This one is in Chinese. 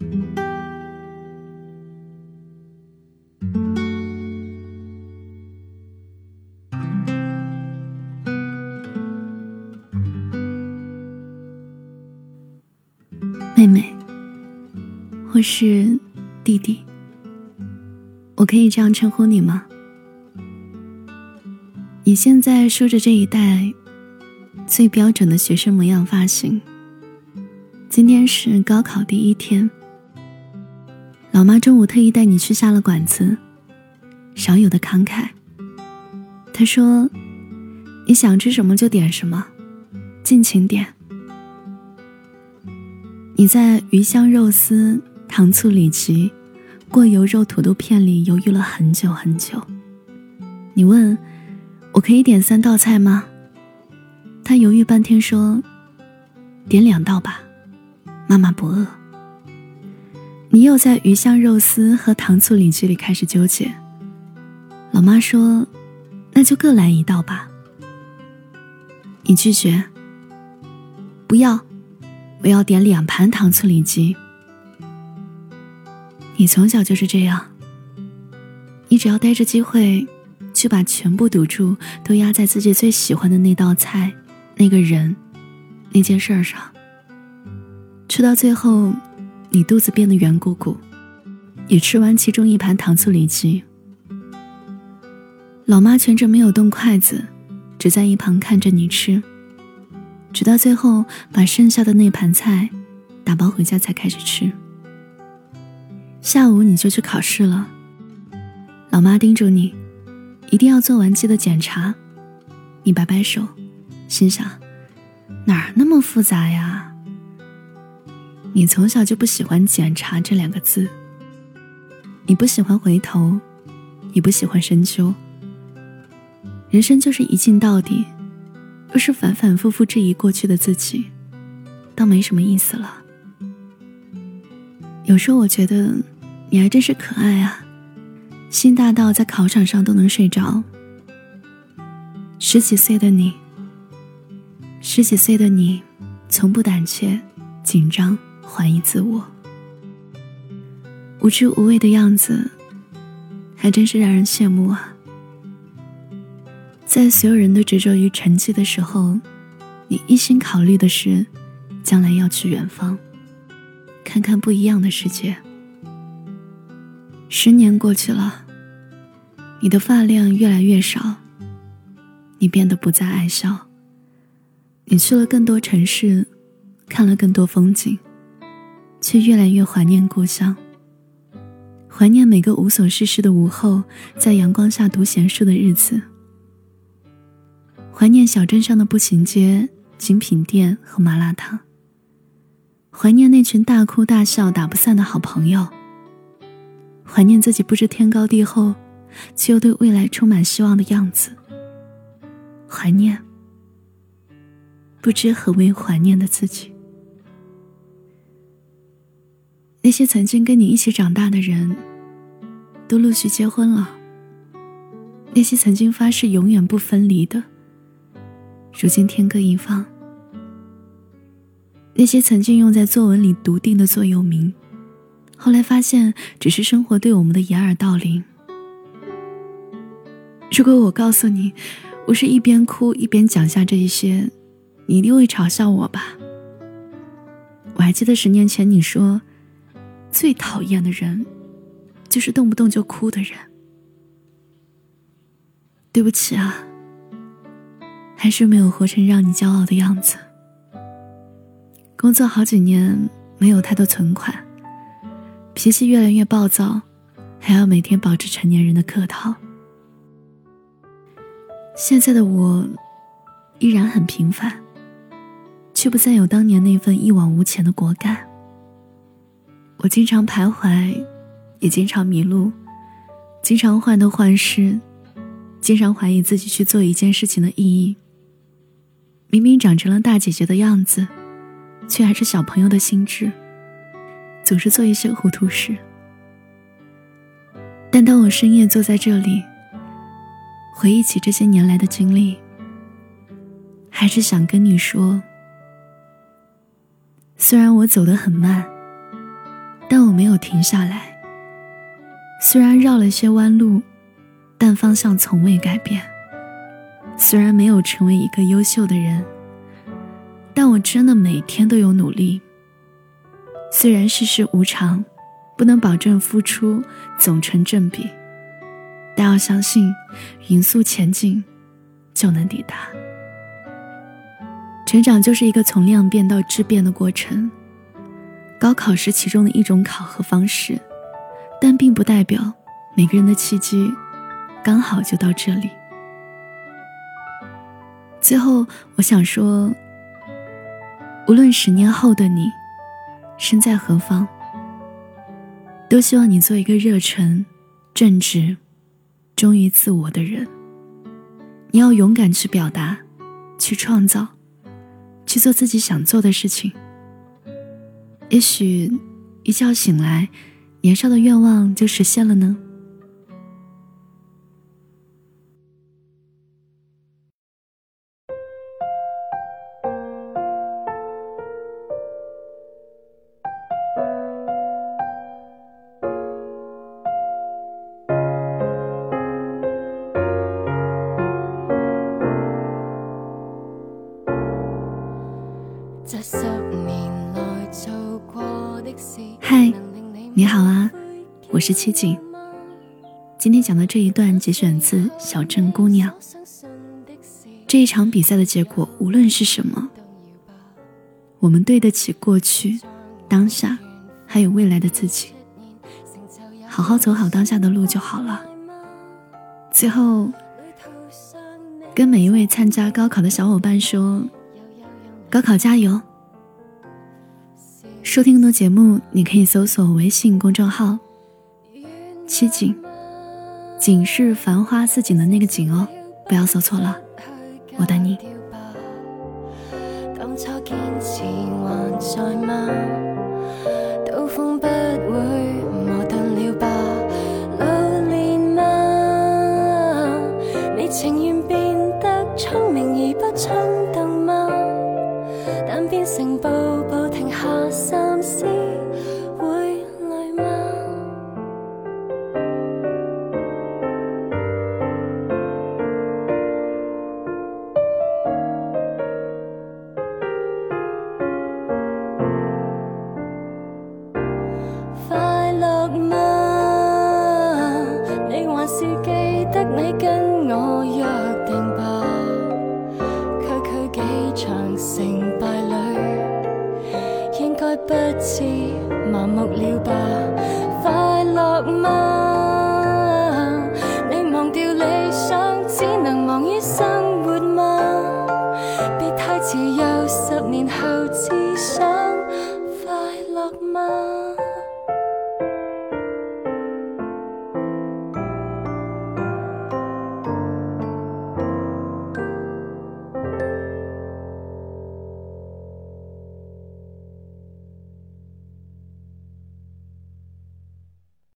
妹妹，或是弟弟，我可以这样称呼你吗？你现在梳着这一代最标准的学生模样发型。今天是高考第一天，老妈中午特意带你去下了馆子，少有的慷慨。她说：“你想吃什么就点什么，尽情点。”你在鱼香肉丝、糖醋里脊、过油肉土豆片里犹豫了很久很久。你问：“我可以点三道菜吗？”他犹豫半天说：“点两道吧，妈妈不饿。”你又在鱼香肉丝和糖醋里脊里开始纠结。老妈说：“那就各来一道吧。”你拒绝：“不要。”我要点两盘糖醋里脊。你从小就是这样，你只要逮着机会，就把全部赌注都压在自己最喜欢的那道菜、那个人、那件事上。吃到最后，你肚子变得圆鼓鼓，也吃完其中一盘糖醋里脊。老妈全程没有动筷子，只在一旁看着你吃。直到最后，把剩下的那盘菜打包回家才开始吃。下午你就去考试了，老妈叮嘱你，一定要做完记得检查。你摆摆手，心想，哪儿那么复杂呀？你从小就不喜欢“检查”这两个字，你不喜欢回头，你不喜欢深究，人生就是一镜到底。若是反反复复质疑过去的自己，倒没什么意思了。有时候我觉得你还真是可爱啊，心大到在考场上都能睡着。十几岁的你，十几岁的你，从不胆怯、紧张、怀疑自我，无知无畏的样子，还真是让人羡慕啊。在所有人都执着于成绩的时候，你一心考虑的是将来要去远方，看看不一样的世界。十年过去了，你的发量越来越少，你变得不再爱笑。你去了更多城市，看了更多风景，却越来越怀念故乡，怀念每个无所事事的午后，在阳光下读闲书的日子。怀念小镇上的步行街、精品店和麻辣烫。怀念那群大哭大笑、打不散的好朋友。怀念自己不知天高地厚，却又对未来充满希望的样子。怀念不知何为怀念的自己。那些曾经跟你一起长大的人，都陆续结婚了。那些曾经发誓永远不分离的。如今天各一方，那些曾经用在作文里笃定的座右铭，后来发现只是生活对我们的掩耳盗铃。如果我告诉你，我是一边哭一边讲下这一些，你一定会嘲笑我吧？我还记得十年前你说，最讨厌的人，就是动不动就哭的人。对不起啊。还是没有活成让你骄傲的样子。工作好几年，没有太多存款，脾气越来越暴躁，还要每天保持成年人的客套。现在的我，依然很平凡，却不再有当年那份一往无前的果敢。我经常徘徊，也经常迷路，经常患得患失，经常怀疑自己去做一件事情的意义。明明长成了大姐姐的样子，却还是小朋友的心智，总是做一些糊涂事。但当我深夜坐在这里，回忆起这些年来的经历，还是想跟你说：虽然我走得很慢，但我没有停下来。虽然绕了些弯路，但方向从未改变。虽然没有成为一个优秀的人，但我真的每天都有努力。虽然世事无常，不能保证付出总成正比，但要相信，匀速前进，就能抵达。成长就是一个从量变到质变的过程。高考是其中的一种考核方式，但并不代表每个人的契机刚好就到这里。最后，我想说，无论十年后的你身在何方，都希望你做一个热忱、正直、忠于自我的人。你要勇敢去表达，去创造，去做自己想做的事情。也许，一觉醒来，年少的愿望就实现了呢。嗨，你好啊，我是七景。今天讲的这一段节选自《小镇姑娘》。这一场比赛的结果，无论是什么，我们对得起过去、当下，还有未来的自己。好好走好当下的路就好了。最后，跟每一位参加高考的小伙伴说：高考加油！收听更多节目，你可以搜索微信公众号“七景”，景是繁花似锦的那个景哦，不要搜错了。我等你。情快乐吗？你还是记得你跟我约定吧区区几场成败里应该不至盲目了吧？